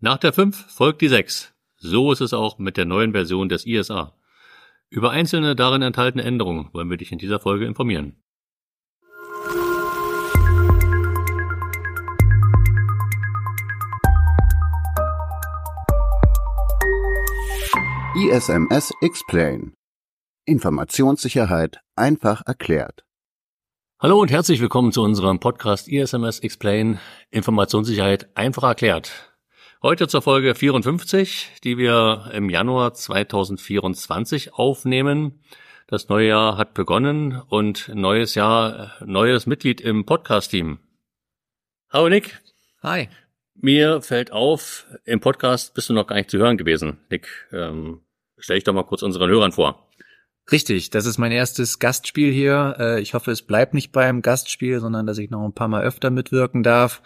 Nach der 5 folgt die 6. So ist es auch mit der neuen Version des ISA. Über einzelne darin enthaltene Änderungen wollen wir dich in dieser Folge informieren. ISMS Explain Informationssicherheit einfach erklärt. Hallo und herzlich willkommen zu unserem Podcast ISMS Explain Informationssicherheit einfach erklärt. Heute zur Folge 54, die wir im Januar 2024 aufnehmen. Das neue Jahr hat begonnen und neues Jahr, neues Mitglied im Podcast-Team. Hallo Nick. Hi. Mir fällt auf, im Podcast bist du noch gar nicht zu hören gewesen. Nick, ähm, stell dich doch mal kurz unseren Hörern vor. Richtig, das ist mein erstes Gastspiel hier. Äh, ich hoffe, es bleibt nicht beim Gastspiel, sondern dass ich noch ein paar Mal öfter mitwirken darf.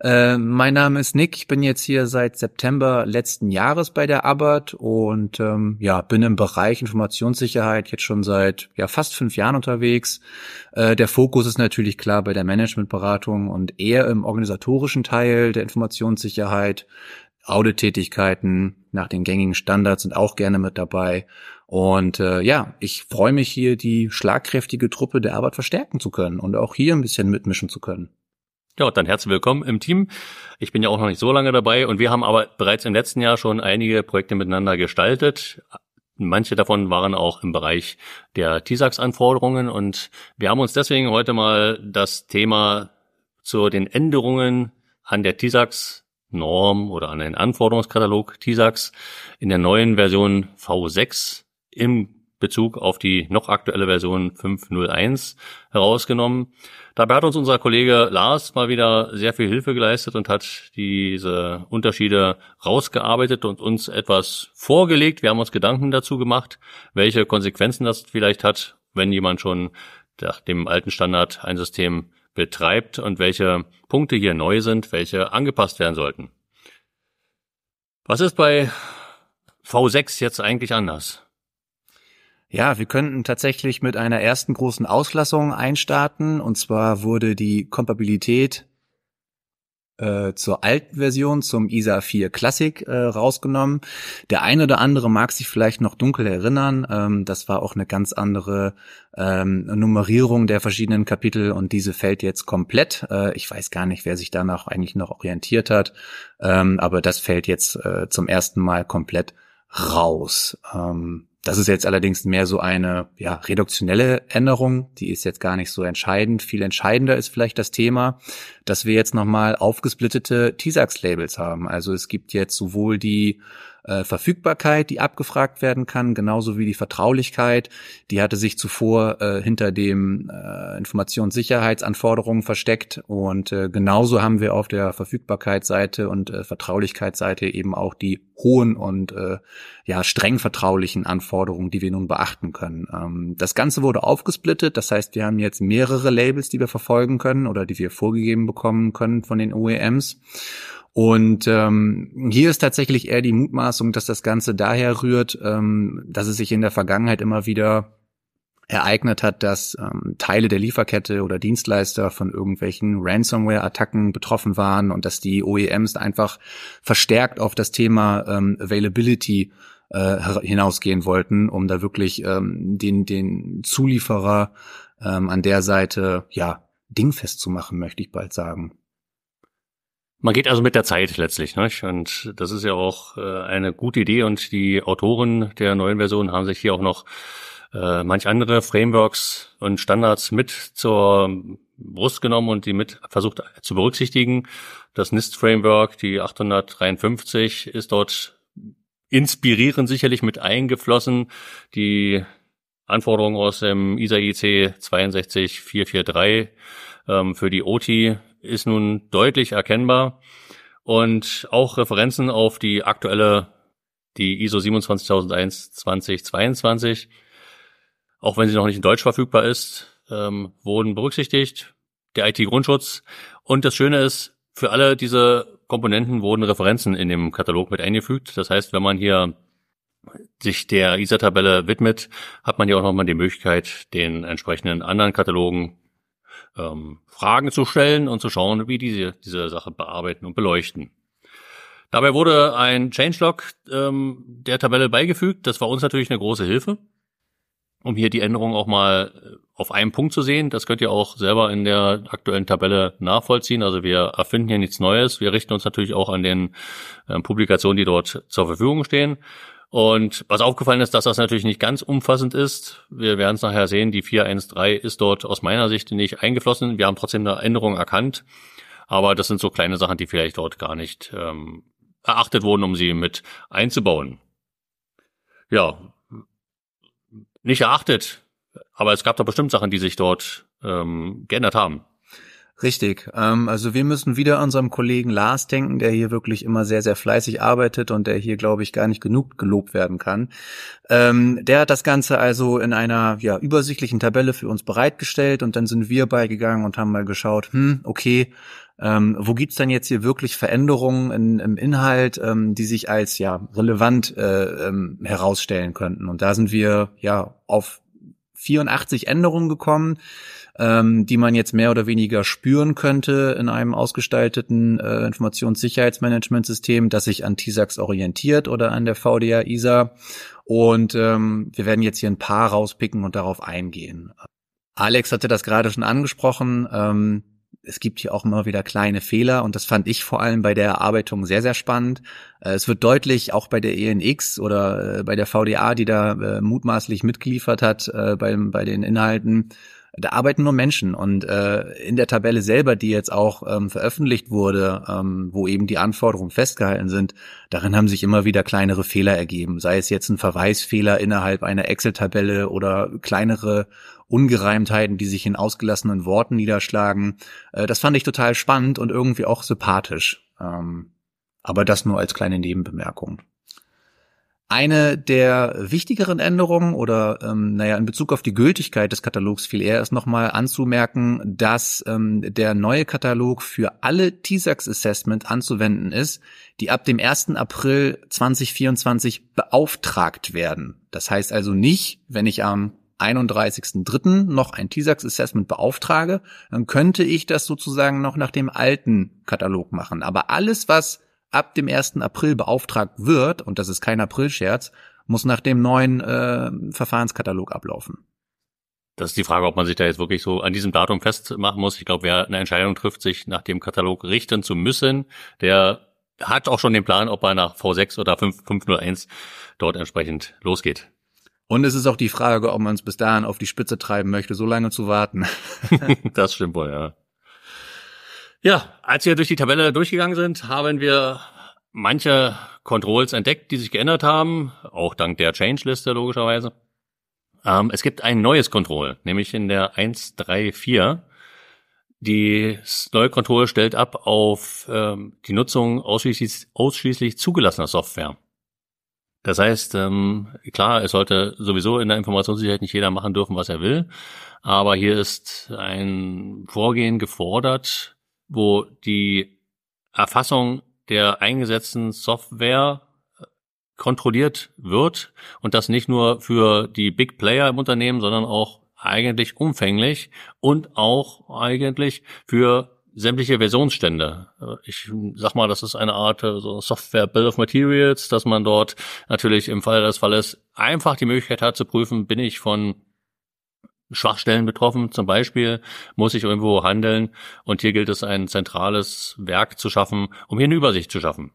Äh, mein Name ist Nick, ich bin jetzt hier seit September letzten Jahres bei der Abbott und ähm, ja, bin im Bereich Informationssicherheit jetzt schon seit ja fast fünf Jahren unterwegs. Äh, der Fokus ist natürlich klar bei der Managementberatung und eher im organisatorischen Teil der Informationssicherheit. Audit-Tätigkeiten nach den gängigen Standards sind auch gerne mit dabei. Und äh, ja, ich freue mich hier, die schlagkräftige Truppe der Arbeit verstärken zu können und auch hier ein bisschen mitmischen zu können. Ja, dann herzlich willkommen im Team. Ich bin ja auch noch nicht so lange dabei und wir haben aber bereits im letzten Jahr schon einige Projekte miteinander gestaltet. Manche davon waren auch im Bereich der TISAX-Anforderungen und wir haben uns deswegen heute mal das Thema zu den Änderungen an der TISAX Norm oder an den Anforderungskatalog TISAX in der neuen Version V6 im Bezug auf die noch aktuelle Version 5.01 herausgenommen. Dabei hat uns unser Kollege Lars mal wieder sehr viel Hilfe geleistet und hat diese Unterschiede rausgearbeitet und uns etwas vorgelegt. Wir haben uns Gedanken dazu gemacht, welche Konsequenzen das vielleicht hat, wenn jemand schon nach dem alten Standard ein System betreibt und welche Punkte hier neu sind, welche angepasst werden sollten. Was ist bei V6 jetzt eigentlich anders? Ja, wir könnten tatsächlich mit einer ersten großen Auslassung einstarten. Und zwar wurde die Kompatibilität äh, zur alten Version, zum ISA 4 Classic äh, rausgenommen. Der eine oder andere mag sich vielleicht noch dunkel erinnern. Ähm, das war auch eine ganz andere ähm, Nummerierung der verschiedenen Kapitel und diese fällt jetzt komplett. Äh, ich weiß gar nicht, wer sich danach eigentlich noch orientiert hat, ähm, aber das fällt jetzt äh, zum ersten Mal komplett raus. Ähm, das ist jetzt allerdings mehr so eine ja, reduktionelle Änderung, die ist jetzt gar nicht so entscheidend. Viel entscheidender ist vielleicht das Thema, dass wir jetzt nochmal aufgesplittete TISAX-Labels haben. Also es gibt jetzt sowohl die äh, Verfügbarkeit, die abgefragt werden kann, genauso wie die Vertraulichkeit. Die hatte sich zuvor äh, hinter dem äh, Informationssicherheitsanforderungen versteckt und äh, genauso haben wir auf der Verfügbarkeitsseite und äh, Vertraulichkeitsseite eben auch die hohen und äh, ja streng vertraulichen Anforderungen, die wir nun beachten können. Ähm, das Ganze wurde aufgesplittet, das heißt, wir haben jetzt mehrere Labels, die wir verfolgen können oder die wir vorgegeben bekommen können von den OEMs. Und ähm, hier ist tatsächlich eher die Mutmaßung, dass das Ganze daher rührt, ähm, dass es sich in der Vergangenheit immer wieder ereignet hat, dass ähm, Teile der Lieferkette oder Dienstleister von irgendwelchen Ransomware-Attacken betroffen waren und dass die OEMs einfach verstärkt auf das Thema ähm, Availability äh, hinausgehen wollten, um da wirklich ähm, den, den Zulieferer ähm, an der Seite ja dingfest zu machen, möchte ich bald sagen. Man geht also mit der Zeit letztlich, ne? Und das ist ja auch äh, eine gute Idee und die Autoren der neuen Version haben sich hier auch noch äh, manch andere Frameworks und Standards mit zur Brust genommen und die mit versucht zu berücksichtigen. Das NIST-Framework, die 853, ist dort inspirierend sicherlich mit eingeflossen. Die Anforderungen aus dem ISA IC 62443 ähm, für die OT ist nun deutlich erkennbar und auch Referenzen auf die aktuelle, die ISO 27001 2022, auch wenn sie noch nicht in Deutsch verfügbar ist, ähm, wurden berücksichtigt. Der IT-Grundschutz. Und das Schöne ist, für alle diese Komponenten wurden Referenzen in dem Katalog mit eingefügt. Das heißt, wenn man hier sich der ISA-Tabelle widmet, hat man ja auch nochmal die Möglichkeit, den entsprechenden anderen Katalogen ähm, Fragen zu stellen und zu schauen, wie diese diese Sache bearbeiten und beleuchten. Dabei wurde ein Changelog ähm, der Tabelle beigefügt. Das war uns natürlich eine große Hilfe, um hier die Änderungen auch mal äh, auf einen Punkt zu sehen. Das könnt ihr auch selber in der aktuellen Tabelle nachvollziehen. Also wir erfinden hier nichts Neues. Wir richten uns natürlich auch an den äh, Publikationen, die dort zur Verfügung stehen. Und was aufgefallen ist, dass das natürlich nicht ganz umfassend ist. Wir werden es nachher sehen, die 413 ist dort aus meiner Sicht nicht eingeflossen. Wir haben trotzdem eine Änderung erkannt. Aber das sind so kleine Sachen, die vielleicht dort gar nicht ähm, erachtet wurden, um sie mit einzubauen. Ja, nicht erachtet, aber es gab da bestimmt Sachen, die sich dort ähm, geändert haben. Richtig. Ähm, also wir müssen wieder unserem Kollegen Lars denken, der hier wirklich immer sehr, sehr fleißig arbeitet und der hier, glaube ich, gar nicht genug gelobt werden kann. Ähm, der hat das Ganze also in einer ja, übersichtlichen Tabelle für uns bereitgestellt und dann sind wir beigegangen und haben mal geschaut, hm, okay, ähm, wo gibt's denn jetzt hier wirklich Veränderungen in, im Inhalt, ähm, die sich als ja relevant äh, ähm, herausstellen könnten? Und da sind wir ja auf 84 Änderungen gekommen, ähm, die man jetzt mehr oder weniger spüren könnte in einem ausgestalteten äh, Informationssicherheitsmanagementsystem, das sich an TISAX orientiert oder an der VDA ISA. Und ähm, wir werden jetzt hier ein paar rauspicken und darauf eingehen. Alex hatte das gerade schon angesprochen. Ähm, es gibt hier auch immer wieder kleine Fehler und das fand ich vor allem bei der Erarbeitung sehr, sehr spannend. Äh, es wird deutlich, auch bei der ENX oder äh, bei der VDA, die da äh, mutmaßlich mitgeliefert hat bei, bei den Inhalten, da arbeiten nur Menschen und äh, in der Tabelle selber, die jetzt auch ähm, veröffentlicht wurde, ähm, wo eben die Anforderungen festgehalten sind, darin haben sich immer wieder kleinere Fehler ergeben, sei es jetzt ein Verweisfehler innerhalb einer Excel-Tabelle oder kleinere Ungereimtheiten, die sich in ausgelassenen Worten niederschlagen. Äh, das fand ich total spannend und irgendwie auch sympathisch. Ähm, aber das nur als kleine Nebenbemerkung. Eine der wichtigeren Änderungen oder ähm, naja in Bezug auf die Gültigkeit des Katalogs viel eher ist nochmal anzumerken, dass ähm, der neue Katalog für alle TISAX Assessment anzuwenden ist, die ab dem 1. April 2024 beauftragt werden. Das heißt also nicht, wenn ich am 31.03. noch ein TISAX Assessment beauftrage, dann könnte ich das sozusagen noch nach dem alten Katalog machen. Aber alles, was ab dem 1. April beauftragt wird, und das ist kein Aprilscherz, muss nach dem neuen äh, Verfahrenskatalog ablaufen. Das ist die Frage, ob man sich da jetzt wirklich so an diesem Datum festmachen muss. Ich glaube, wer eine Entscheidung trifft, sich nach dem Katalog richten zu müssen, der hat auch schon den Plan, ob er nach V6 oder 5, 501 dort entsprechend losgeht. Und es ist auch die Frage, ob man es bis dahin auf die Spitze treiben möchte, so lange zu warten. das stimmt wohl, ja. Ja, als wir durch die Tabelle durchgegangen sind, haben wir manche Controls entdeckt, die sich geändert haben, auch dank der Change-Liste logischerweise. Ähm, es gibt ein neues Control, nämlich in der 134. Die neue Control stellt ab auf ähm, die Nutzung ausschließlich, ausschließlich zugelassener Software. Das heißt, ähm, klar, es sollte sowieso in der Informationssicherheit nicht jeder machen dürfen, was er will, aber hier ist ein Vorgehen gefordert, wo die Erfassung der eingesetzten Software äh, kontrolliert wird. Und das nicht nur für die Big Player im Unternehmen, sondern auch eigentlich umfänglich und auch eigentlich für sämtliche Versionsstände. Ich sag mal, das ist eine Art äh, so Software Bill of Materials, dass man dort natürlich im Fall des Falles einfach die Möglichkeit hat zu prüfen, bin ich von Schwachstellen betroffen. Zum Beispiel muss ich irgendwo handeln und hier gilt es, ein zentrales Werk zu schaffen, um hier eine Übersicht zu schaffen.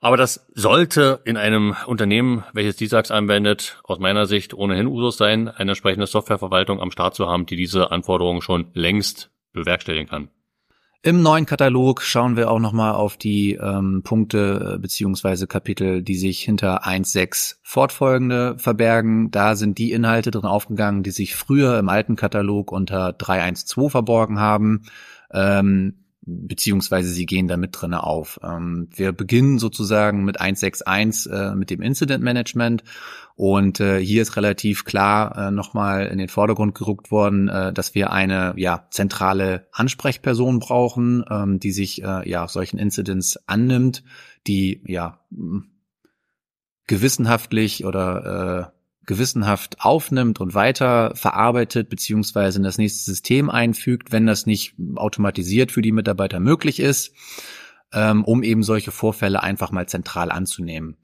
Aber das sollte in einem Unternehmen, welches DISAX anwendet, aus meiner Sicht ohnehin Usus sein, eine entsprechende Softwareverwaltung am Start zu haben, die diese Anforderungen schon längst bewerkstelligen kann. Im neuen Katalog schauen wir auch nochmal auf die ähm, Punkte äh, beziehungsweise Kapitel, die sich hinter 1.6 fortfolgende verbergen. Da sind die Inhalte drin aufgegangen, die sich früher im alten Katalog unter 3.1.2 verborgen haben. Ähm, beziehungsweise sie gehen da mit drinne auf. Ähm, wir beginnen sozusagen mit 161 äh, mit dem Incident Management und äh, hier ist relativ klar äh, nochmal in den Vordergrund gerückt worden, dass wir eine ja zentrale Ansprechperson brauchen, ähm, die sich ja solchen Incidents annimmt, die ja gewissenhaftlich oder äh, gewissenhaft aufnimmt und weiter verarbeitet beziehungsweise in das nächste System einfügt, wenn das nicht automatisiert für die Mitarbeiter möglich ist. ähm, um eben solche Vorfälle einfach mal zentral anzunehmen.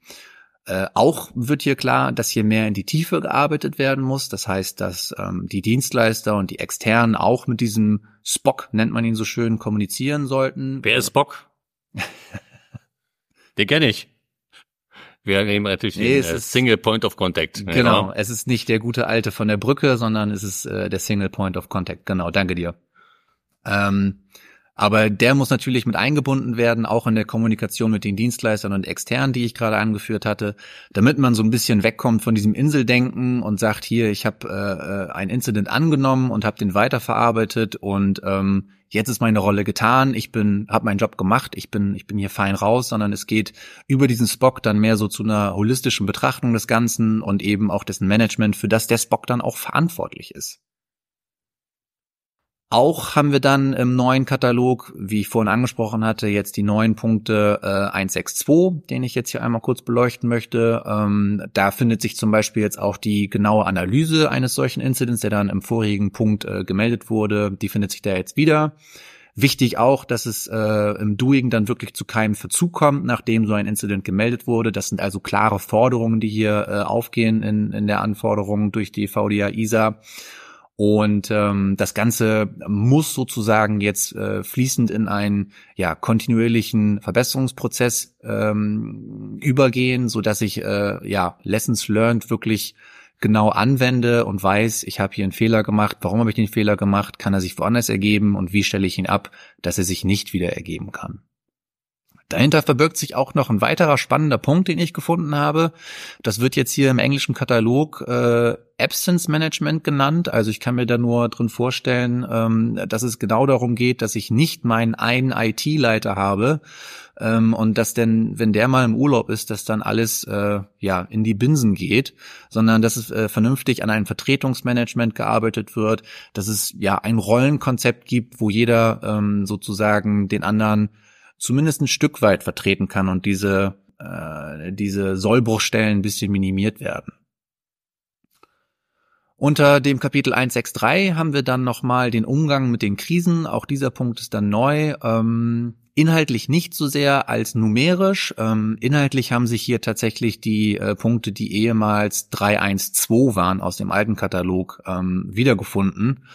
Äh, auch wird hier klar, dass hier mehr in die Tiefe gearbeitet werden muss. Das heißt, dass ähm, die Dienstleister und die Externen auch mit diesem Spock, nennt man ihn so schön, kommunizieren sollten. Wer ist Spock? Den kenne ich. Wir haben natürlich Nee, den es äh, Single Point of Contact. ne? Genau, es ist nicht der gute alte von der Brücke, sondern es ist äh, der Single Point of Contact. Genau, danke dir. Ähm, aber der muss natürlich mit eingebunden werden, auch in der Kommunikation mit den Dienstleistern und Externen, die ich gerade angeführt hatte, damit man so ein bisschen wegkommt von diesem Inseldenken und sagt, hier, ich habe äh, äh, ein Incident angenommen und habe den weiterverarbeitet und ähm, jetzt ist meine Rolle getan, ich bin, habe meinen Job gemacht, ich bin, ich bin hier fein raus, sondern es geht über diesen Spock dann mehr so zu einer holistischen Betrachtung des Ganzen und eben auch dessen Management, für das der Spock dann auch verantwortlich ist. Auch haben wir dann im neuen Katalog, wie ich vorhin angesprochen hatte, jetzt die neuen Punkte äh, 162, den ich jetzt hier einmal kurz beleuchten möchte. Ähm, da findet sich zum Beispiel jetzt auch die genaue Analyse eines solchen Incidents, der dann im vorigen Punkt äh, gemeldet wurde. Die findet sich da jetzt wieder. Wichtig auch, dass es äh, im Doing dann wirklich zu keinem Verzug kommt, nachdem so ein Incident gemeldet wurde. Das sind also klare Forderungen, die hier äh, aufgehen in, in der Anforderung durch die VDA ISA. Und ähm, das Ganze muss sozusagen jetzt äh, fließend in einen ja kontinuierlichen Verbesserungsprozess ähm, übergehen, so dass ich äh, ja Lessons learned wirklich genau anwende und weiß, ich habe hier einen Fehler gemacht. Warum habe ich den Fehler gemacht? Kann er sich woanders ergeben? Und wie stelle ich ihn ab, dass er sich nicht wieder ergeben kann? Dahinter verbirgt sich auch noch ein weiterer spannender Punkt, den ich gefunden habe. Das wird jetzt hier im englischen Katalog äh, Absence Management genannt. Also ich kann mir da nur drin vorstellen, ähm, dass es genau darum geht, dass ich nicht meinen einen IT-Leiter habe ähm, und dass denn, wenn der mal im Urlaub ist, dass dann alles äh, ja in die Binsen geht, sondern dass es äh, vernünftig an einem Vertretungsmanagement gearbeitet wird, dass es ja ein Rollenkonzept gibt, wo jeder ähm, sozusagen den anderen zumindest ein Stück weit vertreten kann und diese, äh, diese Sollbruchstellen ein bisschen minimiert werden. Unter dem Kapitel 163 haben wir dann nochmal den Umgang mit den Krisen. Auch dieser Punkt ist dann neu. Ähm, inhaltlich nicht so sehr als numerisch. Ähm, inhaltlich haben sich hier tatsächlich die äh, Punkte, die ehemals 312 waren aus dem alten Katalog, ähm, wiedergefunden.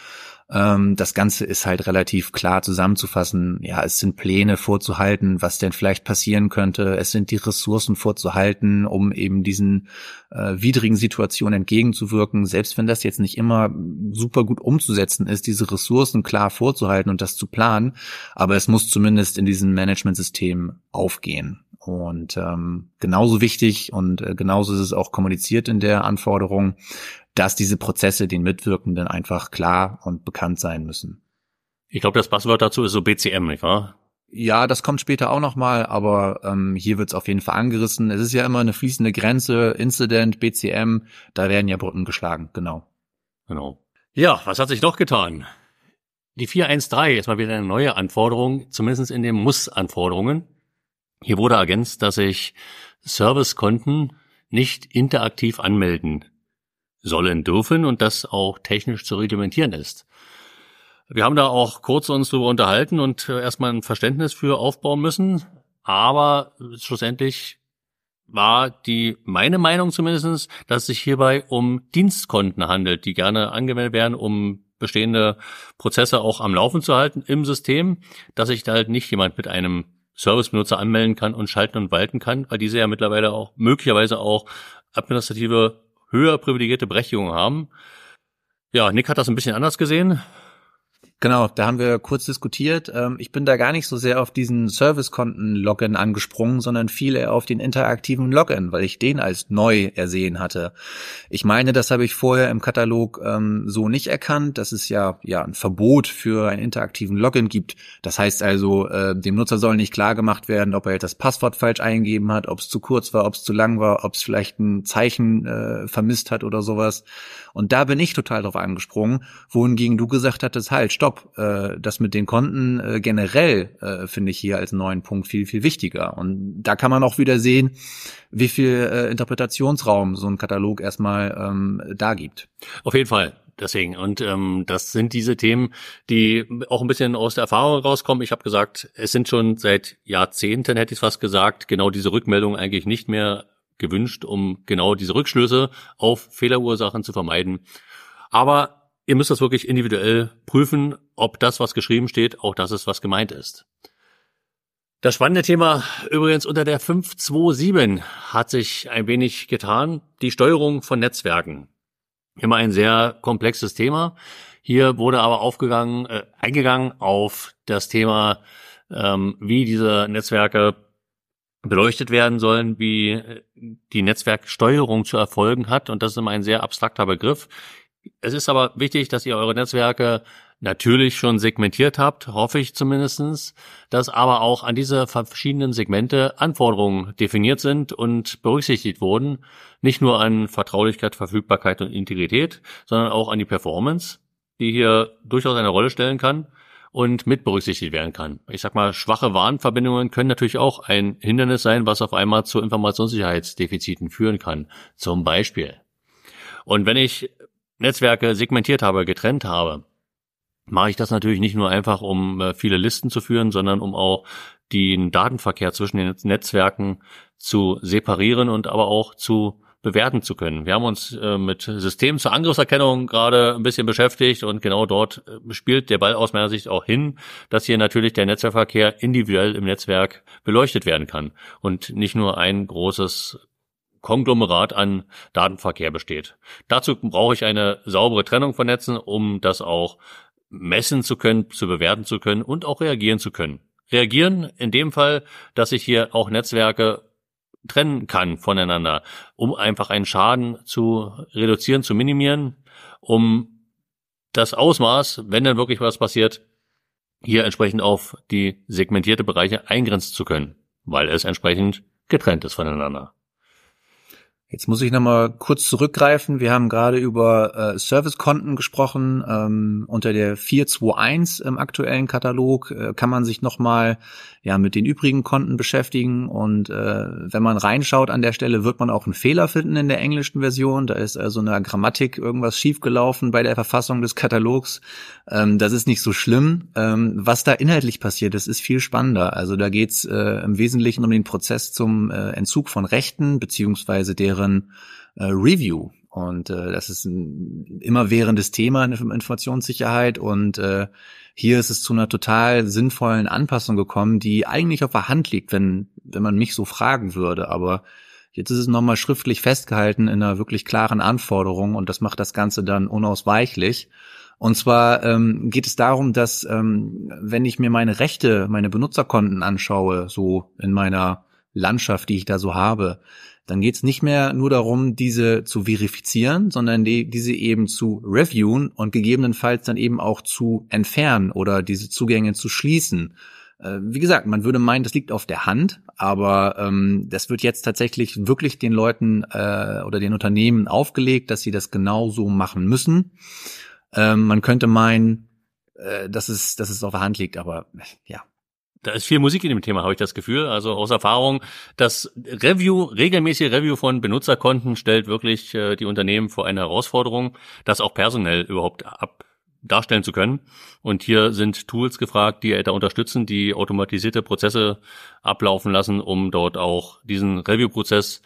Ähm, das Ganze ist halt relativ klar zusammenzufassen. Ja, es sind Pläne vorzuhalten, was denn vielleicht passieren könnte. Es sind die Ressourcen vorzuhalten, um eben diesen äh, widrigen Situationen entgegenzuwirken. Selbst wenn das jetzt nicht immer super gut umzusetzen ist, diese Ressourcen klar vorzuhalten und das zu planen. Aber es muss zumindest in diesem Managementsystem aufgehen. Und ähm, genauso wichtig und äh, genauso ist es auch kommuniziert in der Anforderung, dass diese Prozesse den Mitwirkenden einfach klar und bekannt sein müssen. Ich glaube, das Passwort dazu ist so BCM, nicht wahr? Ja, das kommt später auch nochmal, aber ähm, hier wird es auf jeden Fall angerissen. Es ist ja immer eine fließende Grenze, Incident, BCM, da werden ja Brücken geschlagen, genau. Genau. Ja, was hat sich noch getan? Die 413 ist mal wieder eine neue Anforderung, zumindest in den Muss-Anforderungen. Hier wurde ergänzt, dass ich Servicekonten nicht interaktiv anmelden sollen dürfen und das auch technisch zu reglementieren ist. Wir haben da auch kurz uns drüber unterhalten und äh, erstmal ein Verständnis für aufbauen müssen, aber schlussendlich war die meine Meinung zumindestens, dass es sich hierbei um Dienstkonten handelt, die gerne angemeldet werden, um bestehende Prozesse auch am Laufen zu halten im System, dass sich da halt nicht jemand mit einem Servicebenutzer anmelden kann und schalten und walten kann, weil diese ja mittlerweile auch möglicherweise auch administrative höher privilegierte Berechtigungen haben. Ja, Nick hat das ein bisschen anders gesehen. Genau, da haben wir kurz diskutiert. Ähm, Ich bin da gar nicht so sehr auf diesen Servicekonten-Login angesprungen, sondern viel eher auf den interaktiven Login, weil ich den als neu ersehen hatte. Ich meine, das habe ich vorher im Katalog ähm, so nicht erkannt, dass es ja ja ein Verbot für einen interaktiven Login gibt. Das heißt also, äh, dem Nutzer soll nicht klar gemacht werden, ob er das Passwort falsch eingegeben hat, ob es zu kurz war, ob es zu lang war, ob es vielleicht ein Zeichen äh, vermisst hat oder sowas. Und da bin ich total drauf angesprungen, wohingegen du gesagt hattest, halt, stopp, äh, das mit den Konten äh, generell äh, finde ich hier als neuen Punkt viel, viel wichtiger. Und da kann man auch wieder sehen, wie viel äh, Interpretationsraum so ein Katalog erstmal ähm, da gibt. Auf jeden Fall. deswegen. Und ähm, das sind diese Themen, die auch ein bisschen aus der Erfahrung rauskommen. Ich habe gesagt, es sind schon seit Jahrzehnten, hätte ich fast gesagt, genau diese Rückmeldungen eigentlich nicht mehr gewünscht, um genau diese Rückschlüsse auf Fehlerursachen zu vermeiden. Aber ihr müsst das wirklich individuell prüfen, ob das, was geschrieben steht, auch das ist, was gemeint ist. Das spannende Thema übrigens unter der 527 hat sich ein wenig getan. Die Steuerung von Netzwerken. Immer ein sehr komplexes Thema. Hier wurde aber aufgegangen, äh, eingegangen auf das Thema, ähm, wie diese Netzwerke beleuchtet werden sollen, wie äh, die Netzwerksteuerung zu erfolgen hat. Und das ist immer ein sehr abstrakter Begriff. Es ist aber wichtig, dass ihr eure Netzwerke natürlich schon segmentiert habt, hoffe ich zumindestens, dass aber auch an diese verschiedenen Segmente Anforderungen definiert sind und berücksichtigt wurden, nicht nur an Vertraulichkeit, Verfügbarkeit und Integrität, sondern auch an die Performance, die hier durchaus eine Rolle stellen kann und mit berücksichtigt werden kann. Ich sag mal, schwache Warnverbindungen können natürlich auch ein Hindernis sein, was auf einmal zu Informationssicherheitsdefiziten führen kann. Zum Beispiel. Und wenn ich Netzwerke segmentiert habe, getrennt habe, mache ich das natürlich nicht nur einfach, um äh, viele Listen zu führen, sondern um auch den Datenverkehr zwischen den Netzwerken zu separieren und aber auch zu bewerten zu können. Wir haben uns äh, mit Systemen zur Angriffserkennung gerade ein bisschen beschäftigt und genau dort äh, spielt der Ball aus meiner Sicht auch hin, dass hier natürlich der Netzwerkverkehr individuell im Netzwerk beleuchtet werden kann und nicht nur ein großes Konglomerat an Datenverkehr besteht. Dazu brauche ich eine saubere Trennung von Netzen, um das auch messen zu können, zu bewerten zu können und auch reagieren zu können. Reagieren in dem Fall, dass ich hier auch Netzwerke trennen kann voneinander, um einfach einen Schaden zu reduzieren, zu minimieren, um das Ausmaß, wenn dann wirklich was passiert, hier entsprechend auf die segmentierte Bereiche eingrenzen zu können, weil es entsprechend getrennt ist voneinander. Jetzt muss ich nochmal kurz zurückgreifen. Wir haben gerade über äh, Servicekonten gesprochen. Ähm, unter der 421 im aktuellen Katalog äh, kann man sich nochmal ja, mit den übrigen Konten beschäftigen. Und äh, wenn man reinschaut an der Stelle, wird man auch einen Fehler finden in der englischen Version. Da ist also in der Grammatik irgendwas schiefgelaufen bei der Verfassung des Katalogs. Ähm, das ist nicht so schlimm. Ähm, was da inhaltlich passiert, das ist viel spannender. Also da geht's äh, im Wesentlichen um den Prozess zum äh, Entzug von Rechten beziehungsweise deren deren äh, Review. Und äh, das ist ein immerwährendes Thema in der Informationssicherheit. Und äh, hier ist es zu einer total sinnvollen Anpassung gekommen, die eigentlich auf der Hand liegt, wenn, wenn man mich so fragen würde. Aber jetzt ist es nochmal schriftlich festgehalten in einer wirklich klaren Anforderung und das macht das Ganze dann unausweichlich. Und zwar ähm, geht es darum, dass ähm, wenn ich mir meine Rechte, meine Benutzerkonten anschaue, so in meiner Landschaft, die ich da so habe, dann geht es nicht mehr nur darum, diese zu verifizieren, sondern die, diese eben zu reviewen und gegebenenfalls dann eben auch zu entfernen oder diese Zugänge zu schließen. Äh, wie gesagt, man würde meinen, das liegt auf der Hand, aber ähm, das wird jetzt tatsächlich wirklich den Leuten äh, oder den Unternehmen aufgelegt, dass sie das genau so machen müssen. Ähm, man könnte meinen, äh, dass es, dass es auf der Hand liegt, aber ja, da ist viel Musik in dem Thema, habe ich das Gefühl. Also aus Erfahrung, das Review, regelmäßige Review von Benutzerkonten stellt wirklich äh, die Unternehmen vor eine Herausforderung, das auch personell überhaupt ab darstellen zu können. Und hier sind Tools gefragt, die da unterstützen, die automatisierte Prozesse ablaufen lassen, um dort auch diesen Review-Prozess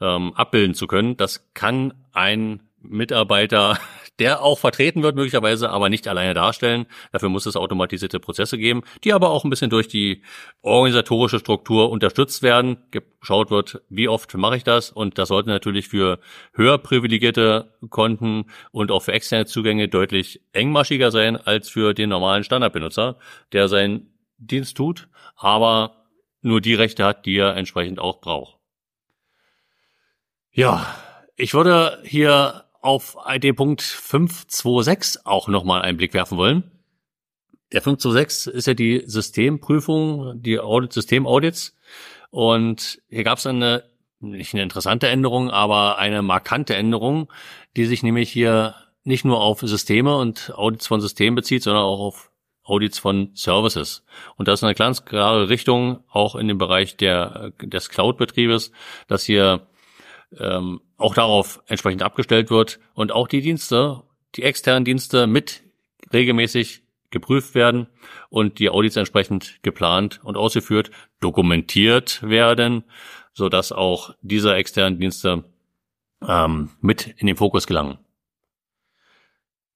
ähm, abbilden zu können. Das kann ein Mitarbeiter der auch vertreten wird möglicherweise, aber nicht alleine darstellen. Dafür muss es automatisierte Prozesse geben, die aber auch ein bisschen durch die organisatorische Struktur unterstützt werden. Geschaut wird, wie oft mache ich das und das sollte natürlich für höher privilegierte Konten und auch für externe Zugänge deutlich engmaschiger sein als für den normalen Standardbenutzer, der seinen Dienst tut, aber nur die Rechte hat, die er entsprechend auch braucht. Ja, ich würde hier auf den Punkt 526 auch nochmal einen Blick werfen wollen. Der 526 ist ja die Systemprüfung, die Audit, Systemaudits. Und hier gab es eine, nicht eine interessante Änderung, aber eine markante Änderung, die sich nämlich hier nicht nur auf Systeme und Audits von Systemen bezieht, sondern auch auf Audits von Services. Und das ist eine ganz klare Richtung, auch in dem Bereich der, des Cloud-Betriebes, dass hier ähm, auch darauf entsprechend abgestellt wird und auch die Dienste, die externen Dienste mit regelmäßig geprüft werden und die Audits entsprechend geplant und ausgeführt, dokumentiert werden, so dass auch diese externen Dienste ähm, mit in den Fokus gelangen.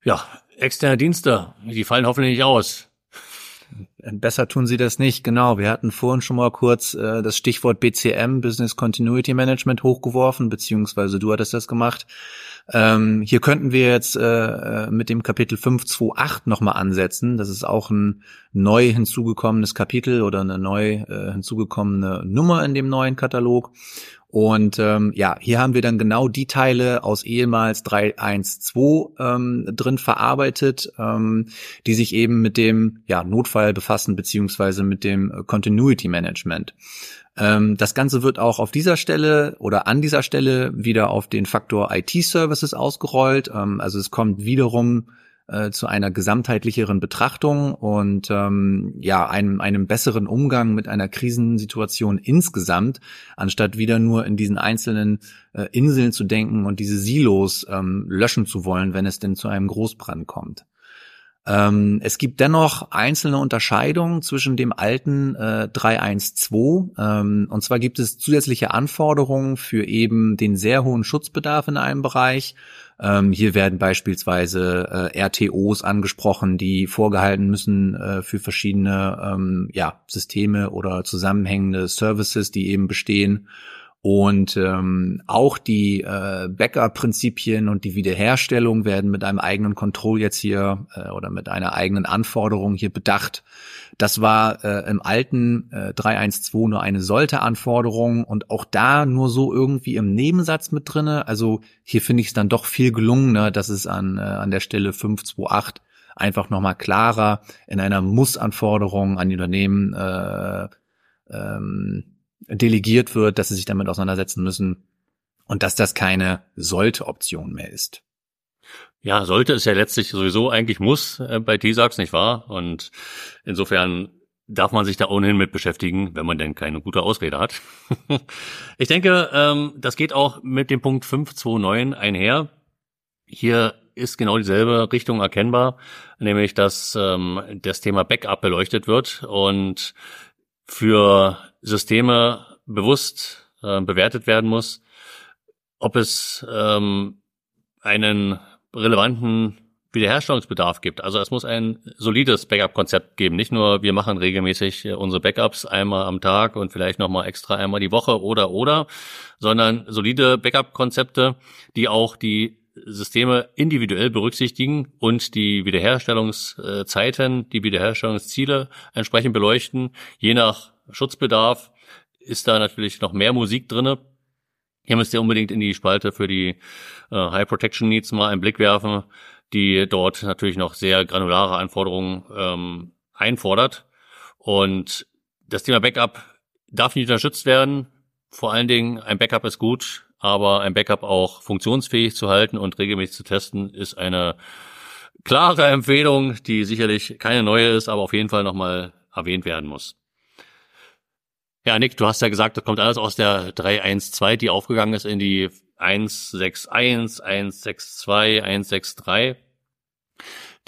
Ja, externe Dienste, die fallen hoffentlich nicht aus. Besser tun sie das nicht, genau. Wir hatten vorhin schon mal kurz äh, das Stichwort BCM, Business Continuity Management, hochgeworfen, beziehungsweise du hattest das gemacht. Ähm, hier könnten wir jetzt äh, mit dem Kapitel 528 nochmal ansetzen. Das ist auch ein neu hinzugekommenes Kapitel oder eine neu äh, hinzugekommene Nummer in dem neuen Katalog. Und ähm, ja, hier haben wir dann genau die Teile aus ehemals 3.1.2 ähm, drin verarbeitet, ähm, die sich eben mit dem ja, Notfall befassen, beziehungsweise mit dem Continuity Management. Ähm, das Ganze wird auch auf dieser Stelle oder an dieser Stelle wieder auf den Faktor IT-Services ausgerollt. Ähm, also es kommt wiederum äh, zu einer gesamtheitlicheren Betrachtung und ähm, ja einem, einem besseren Umgang mit einer Krisensituation insgesamt, anstatt wieder nur in diesen einzelnen äh, Inseln zu denken und diese Silos ähm, löschen zu wollen, wenn es denn zu einem Großbrand kommt. Ähm, es gibt dennoch einzelne Unterscheidungen zwischen dem alten äh, 312. Ähm, und zwar gibt es zusätzliche Anforderungen für eben den sehr hohen Schutzbedarf in einem Bereich. Ähm, hier werden beispielsweise äh, RTOs angesprochen, die vorgehalten müssen äh, für verschiedene ähm, ja, Systeme oder zusammenhängende Services, die eben bestehen. Und ähm, auch die äh, Backup-Prinzipien und die Wiederherstellung werden mit einem eigenen Control jetzt hier äh, oder mit einer eigenen Anforderung hier bedacht. Das war äh, im alten äh, 312 nur eine sollte Anforderung und auch da nur so irgendwie im Nebensatz mit drinne. Also hier finde ich es dann doch viel gelungener, dass es an, äh, an der Stelle 528 einfach nochmal klarer in einer Muss-Anforderung an die Unternehmen äh, ähm, delegiert wird, dass sie sich damit auseinandersetzen müssen und dass das keine sollte Option mehr ist. Ja, sollte es ja letztlich sowieso eigentlich muss äh, bei T-Sax, nicht wahr? Und insofern darf man sich da ohnehin mit beschäftigen, wenn man denn keine gute Ausrede hat. ich denke, ähm, das geht auch mit dem Punkt 529 einher. Hier ist genau dieselbe Richtung erkennbar, nämlich dass ähm, das Thema Backup beleuchtet wird und für Systeme bewusst äh, bewertet werden muss, ob es ähm, einen relevanten Wiederherstellungsbedarf gibt. Also es muss ein solides Backup-Konzept geben. Nicht nur, wir machen regelmäßig äh, unsere Backups einmal am Tag und vielleicht nochmal extra einmal die Woche oder oder, sondern solide Backup-Konzepte, die auch die Systeme individuell berücksichtigen und die Wiederherstellungszeiten, die Wiederherstellungsziele entsprechend beleuchten, je nach Schutzbedarf ist da natürlich noch mehr Musik drinne. Hier müsst ihr unbedingt in die Spalte für die äh, High Protection Needs mal einen Blick werfen, die dort natürlich noch sehr granulare Anforderungen ähm, einfordert. Und das Thema Backup darf nicht unterstützt werden. Vor allen Dingen, ein Backup ist gut, aber ein Backup auch funktionsfähig zu halten und regelmäßig zu testen, ist eine klare Empfehlung, die sicherlich keine neue ist, aber auf jeden Fall nochmal erwähnt werden muss. Ja, Nick, du hast ja gesagt, das kommt alles aus der 312, die aufgegangen ist in die 161, 162, 163.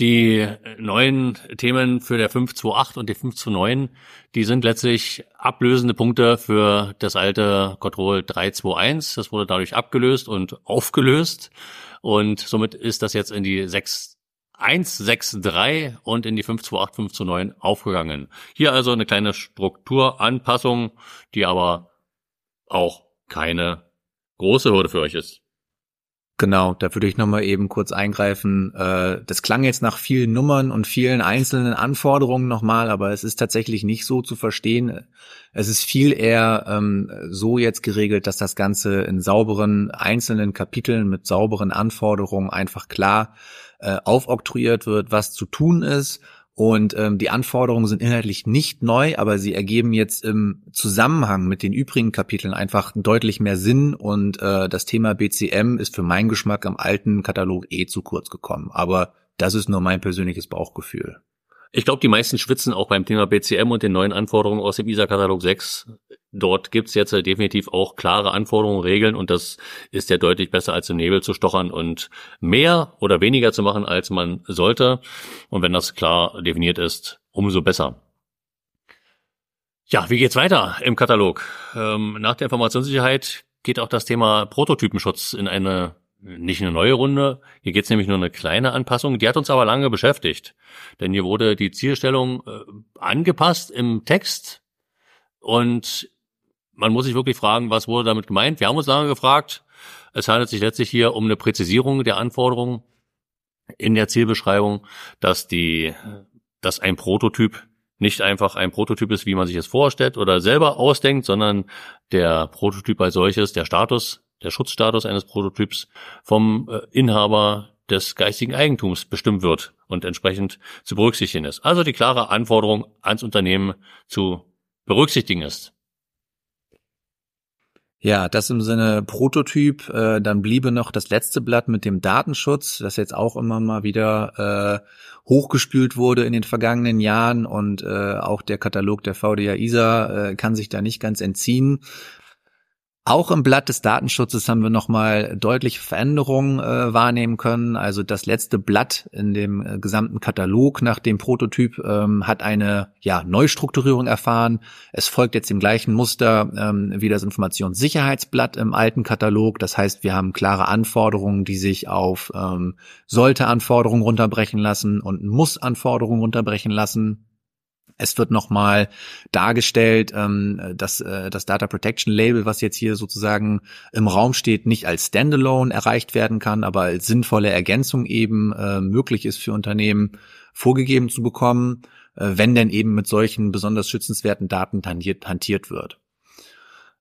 Die neuen Themen für der 528 und die 529, die sind letztlich ablösende Punkte für das alte Control 321. Das wurde dadurch abgelöst und aufgelöst. Und somit ist das jetzt in die 6 163 und in die 528, 529 aufgegangen. Hier also eine kleine Strukturanpassung, die aber auch keine große Hürde für euch ist. Genau, da würde ich nochmal eben kurz eingreifen. Äh, das klang jetzt nach vielen Nummern und vielen einzelnen Anforderungen nochmal, aber es ist tatsächlich nicht so zu verstehen. Es ist viel eher ähm, so jetzt geregelt, dass das Ganze in sauberen einzelnen Kapiteln mit sauberen Anforderungen einfach klar äh, aufoktroyiert wird, was zu tun ist. Und ähm, die Anforderungen sind inhaltlich nicht neu, aber sie ergeben jetzt im Zusammenhang mit den übrigen Kapiteln einfach deutlich mehr Sinn und äh, das Thema BCM ist für meinen Geschmack am alten Katalog eh zu kurz gekommen. Aber das ist nur mein persönliches Bauchgefühl. Ich glaube, die meisten schwitzen auch beim Thema BCM und den neuen Anforderungen aus dem ISA-Katalog 6. Dort gibt's jetzt definitiv auch klare Anforderungen, Regeln und das ist ja deutlich besser als im Nebel zu stochern und mehr oder weniger zu machen, als man sollte. Und wenn das klar definiert ist, umso besser. Ja, wie geht's weiter im Katalog? Ähm, nach der Informationssicherheit geht auch das Thema Prototypenschutz in eine nicht eine neue Runde. Hier geht's nämlich nur eine kleine Anpassung. Die hat uns aber lange beschäftigt. Denn hier wurde die Zielstellung äh, angepasst im Text. Und man muss sich wirklich fragen, was wurde damit gemeint. Wir haben uns lange gefragt. Es handelt sich letztlich hier um eine Präzisierung der Anforderungen in der Zielbeschreibung, dass die, dass ein Prototyp nicht einfach ein Prototyp ist, wie man sich es vorstellt oder selber ausdenkt, sondern der Prototyp als solches, der Status, der Schutzstatus eines Prototyps vom äh, Inhaber des geistigen Eigentums bestimmt wird und entsprechend zu berücksichtigen ist. Also die klare Anforderung ans Unternehmen zu berücksichtigen ist. Ja, das im Sinne Prototyp. Äh, dann bliebe noch das letzte Blatt mit dem Datenschutz, das jetzt auch immer mal wieder äh, hochgespült wurde in den vergangenen Jahren und äh, auch der Katalog der VDA ISA äh, kann sich da nicht ganz entziehen. Auch im Blatt des Datenschutzes haben wir nochmal deutliche Veränderungen äh, wahrnehmen können. Also das letzte Blatt in dem äh, gesamten Katalog nach dem Prototyp ähm, hat eine ja, Neustrukturierung erfahren. Es folgt jetzt dem gleichen Muster ähm, wie das Informationssicherheitsblatt im alten Katalog. Das heißt, wir haben klare Anforderungen, die sich auf ähm, sollte Anforderungen runterbrechen lassen und muss Anforderungen runterbrechen lassen. Es wird nochmal dargestellt, ähm, dass äh, das Data Protection Label, was jetzt hier sozusagen im Raum steht, nicht als Standalone erreicht werden kann, aber als sinnvolle Ergänzung eben äh, möglich ist für Unternehmen vorgegeben zu bekommen, äh, wenn denn eben mit solchen besonders schützenswerten Daten hantiert, hantiert wird.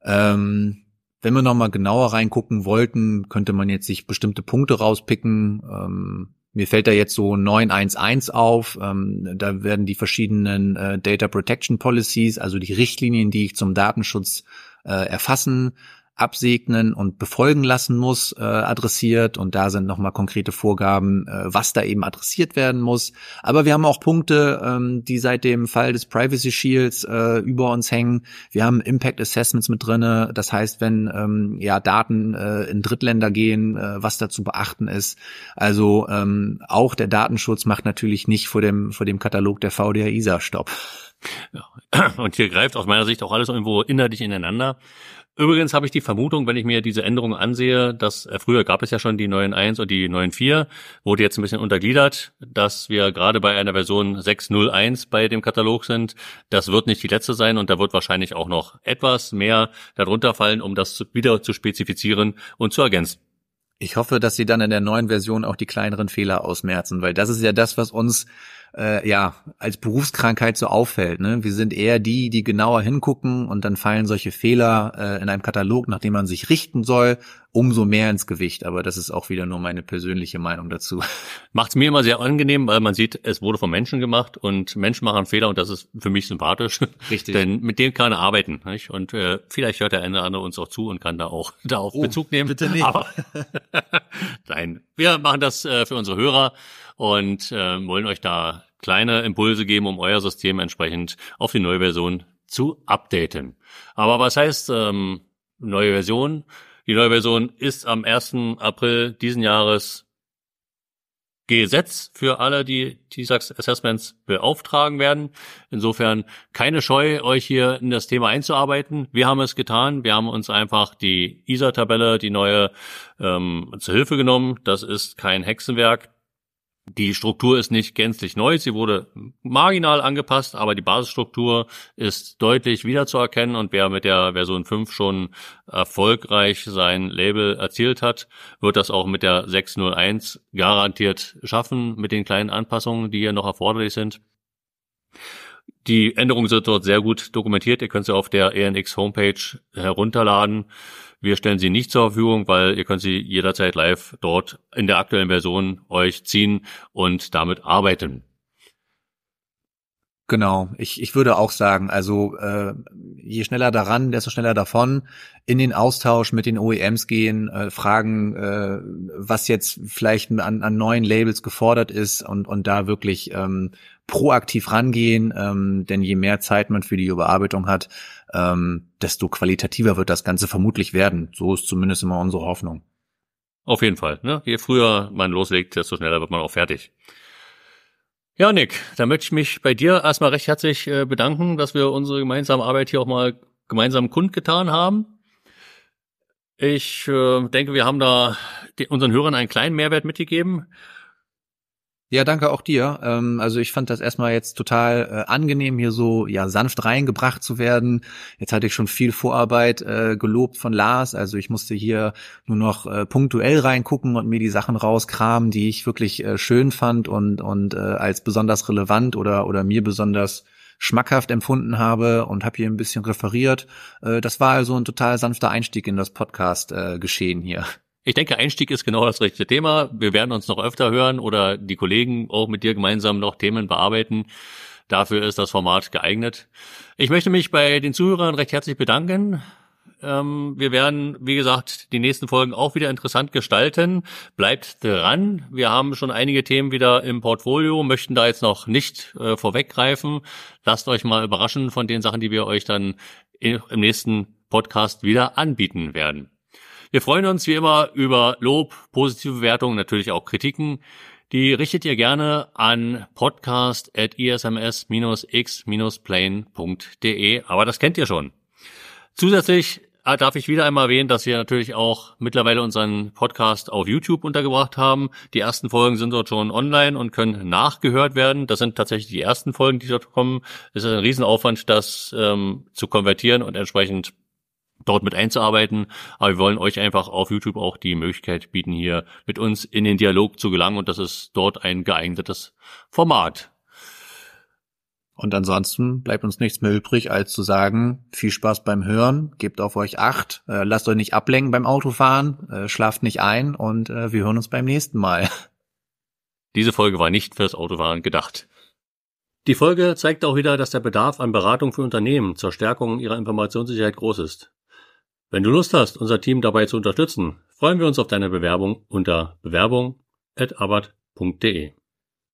Ähm, wenn wir nochmal genauer reingucken wollten, könnte man jetzt sich bestimmte Punkte rauspicken. Ähm, mir fällt da jetzt so 911 auf. Ähm, da werden die verschiedenen äh, Data Protection Policies, also die Richtlinien, die ich zum Datenschutz äh, erfassen, absegnen und befolgen lassen muss, äh, adressiert. Und da sind nochmal konkrete Vorgaben, äh, was da eben adressiert werden muss. Aber wir haben auch Punkte, ähm, die seit dem Fall des Privacy Shields äh, über uns hängen. Wir haben Impact Assessments mit drinne. Das heißt, wenn ähm, ja Daten äh, in Drittländer gehen, äh, was da zu beachten ist. Also ähm, auch der Datenschutz macht natürlich nicht vor dem vor dem Katalog der VDA ISA Stopp. Ja. Und hier greift aus meiner Sicht auch alles irgendwo innerlich ineinander. Übrigens habe ich die Vermutung, wenn ich mir diese Änderungen ansehe, dass äh, früher gab es ja schon die neuen 1 und die neuen 4, wurde jetzt ein bisschen untergliedert, dass wir gerade bei einer Version 6.01 bei dem Katalog sind. Das wird nicht die letzte sein und da wird wahrscheinlich auch noch etwas mehr darunter fallen, um das wieder zu spezifizieren und zu ergänzen. Ich hoffe, dass sie dann in der neuen Version auch die kleineren Fehler ausmerzen, weil das ist ja das, was uns äh, ja als Berufskrankheit so auffällt. Ne? Wir sind eher die, die genauer hingucken und dann fallen solche Fehler äh, in einem Katalog, nach dem man sich richten soll, umso mehr ins Gewicht. Aber das ist auch wieder nur meine persönliche Meinung dazu. Macht es mir immer sehr angenehm, weil man sieht, es wurde von Menschen gemacht und Menschen machen Fehler und das ist für mich sympathisch. Richtig. Denn mit denen kann er arbeiten. Nicht? Und äh, vielleicht hört der eine oder andere uns auch zu und kann da auch darauf oh, Bezug nehmen. Bitte nicht. Aber nein, wir machen das äh, für unsere Hörer und äh, wollen euch da kleine Impulse geben, um euer System entsprechend auf die neue Version zu updaten. Aber was heißt ähm, neue Version? Die neue Version ist am 1. April diesen Jahres Gesetz für alle, die TISAX Assessments beauftragen werden. Insofern keine Scheu, euch hier in das Thema einzuarbeiten. Wir haben es getan. Wir haben uns einfach die ISA-Tabelle, die neue, ähm, zur Hilfe genommen. Das ist kein Hexenwerk. Die Struktur ist nicht gänzlich neu, sie wurde marginal angepasst, aber die Basisstruktur ist deutlich wiederzuerkennen und wer mit der Version 5 schon erfolgreich sein Label erzielt hat, wird das auch mit der 601 garantiert schaffen mit den kleinen Anpassungen, die hier noch erforderlich sind. Die Änderungen sind dort sehr gut dokumentiert. Ihr könnt sie auf der ENX Homepage herunterladen. Wir stellen sie nicht zur Verfügung, weil ihr könnt sie jederzeit live dort in der aktuellen Version euch ziehen und damit arbeiten. Genau, ich, ich würde auch sagen, also äh, je schneller daran, desto schneller davon, in den Austausch mit den OEMs gehen, äh, fragen, äh, was jetzt vielleicht an, an neuen Labels gefordert ist und, und da wirklich ähm, proaktiv rangehen, ähm, denn je mehr Zeit man für die Überarbeitung hat, ähm, desto qualitativer wird das Ganze vermutlich werden. So ist zumindest immer unsere Hoffnung. Auf jeden Fall. Ne? Je früher man loslegt, desto schneller wird man auch fertig. Ja, Nick, da möchte ich mich bei dir erstmal recht herzlich äh, bedanken, dass wir unsere gemeinsame Arbeit hier auch mal gemeinsam kundgetan haben. Ich äh, denke, wir haben da unseren Hörern einen kleinen Mehrwert mitgegeben. Ja, danke auch dir. Ähm, also ich fand das erstmal jetzt total äh, angenehm, hier so ja sanft reingebracht zu werden. Jetzt hatte ich schon viel Vorarbeit äh, gelobt von Lars. Also ich musste hier nur noch äh, punktuell reingucken und mir die Sachen rauskramen, die ich wirklich äh, schön fand und und äh, als besonders relevant oder oder mir besonders schmackhaft empfunden habe und habe hier ein bisschen referiert. Äh, das war also ein total sanfter Einstieg in das Podcast äh, geschehen hier. Ich denke, Einstieg ist genau das richtige Thema. Wir werden uns noch öfter hören oder die Kollegen auch mit dir gemeinsam noch Themen bearbeiten. Dafür ist das Format geeignet. Ich möchte mich bei den Zuhörern recht herzlich bedanken. Ähm, wir werden, wie gesagt, die nächsten Folgen auch wieder interessant gestalten. Bleibt dran. Wir haben schon einige Themen wieder im Portfolio, möchten da jetzt noch nicht äh, vorweggreifen. Lasst euch mal überraschen von den Sachen, die wir euch dann im nächsten Podcast wieder anbieten werden. Wir freuen uns wie immer über Lob, positive Bewertungen, natürlich auch Kritiken. Die richtet ihr gerne an podcast.isms-x-plane.de, aber das kennt ihr schon. Zusätzlich äh, darf ich wieder einmal erwähnen, dass wir natürlich auch mittlerweile unseren Podcast auf YouTube untergebracht haben. Die ersten Folgen sind dort schon online und können nachgehört werden. Das sind tatsächlich die ersten Folgen, die dort kommen. Es ist ein Riesenaufwand, das ähm, zu konvertieren und entsprechend dort mit einzuarbeiten. Aber wir wollen euch einfach auf YouTube auch die Möglichkeit bieten, hier mit uns in den Dialog zu gelangen und das ist dort ein geeignetes Format. Und ansonsten bleibt uns nichts mehr übrig, als zu sagen, viel Spaß beim Hören, gebt auf euch acht, äh, lasst euch nicht ablenken beim Autofahren, äh, schlaft nicht ein und äh, wir hören uns beim nächsten Mal. Diese Folge war nicht fürs Autofahren gedacht. Die Folge zeigt auch wieder, dass der Bedarf an Beratung für Unternehmen zur Stärkung ihrer Informationssicherheit groß ist. Wenn du Lust hast, unser Team dabei zu unterstützen, freuen wir uns auf deine Bewerbung unter bewerbung.abbott.de.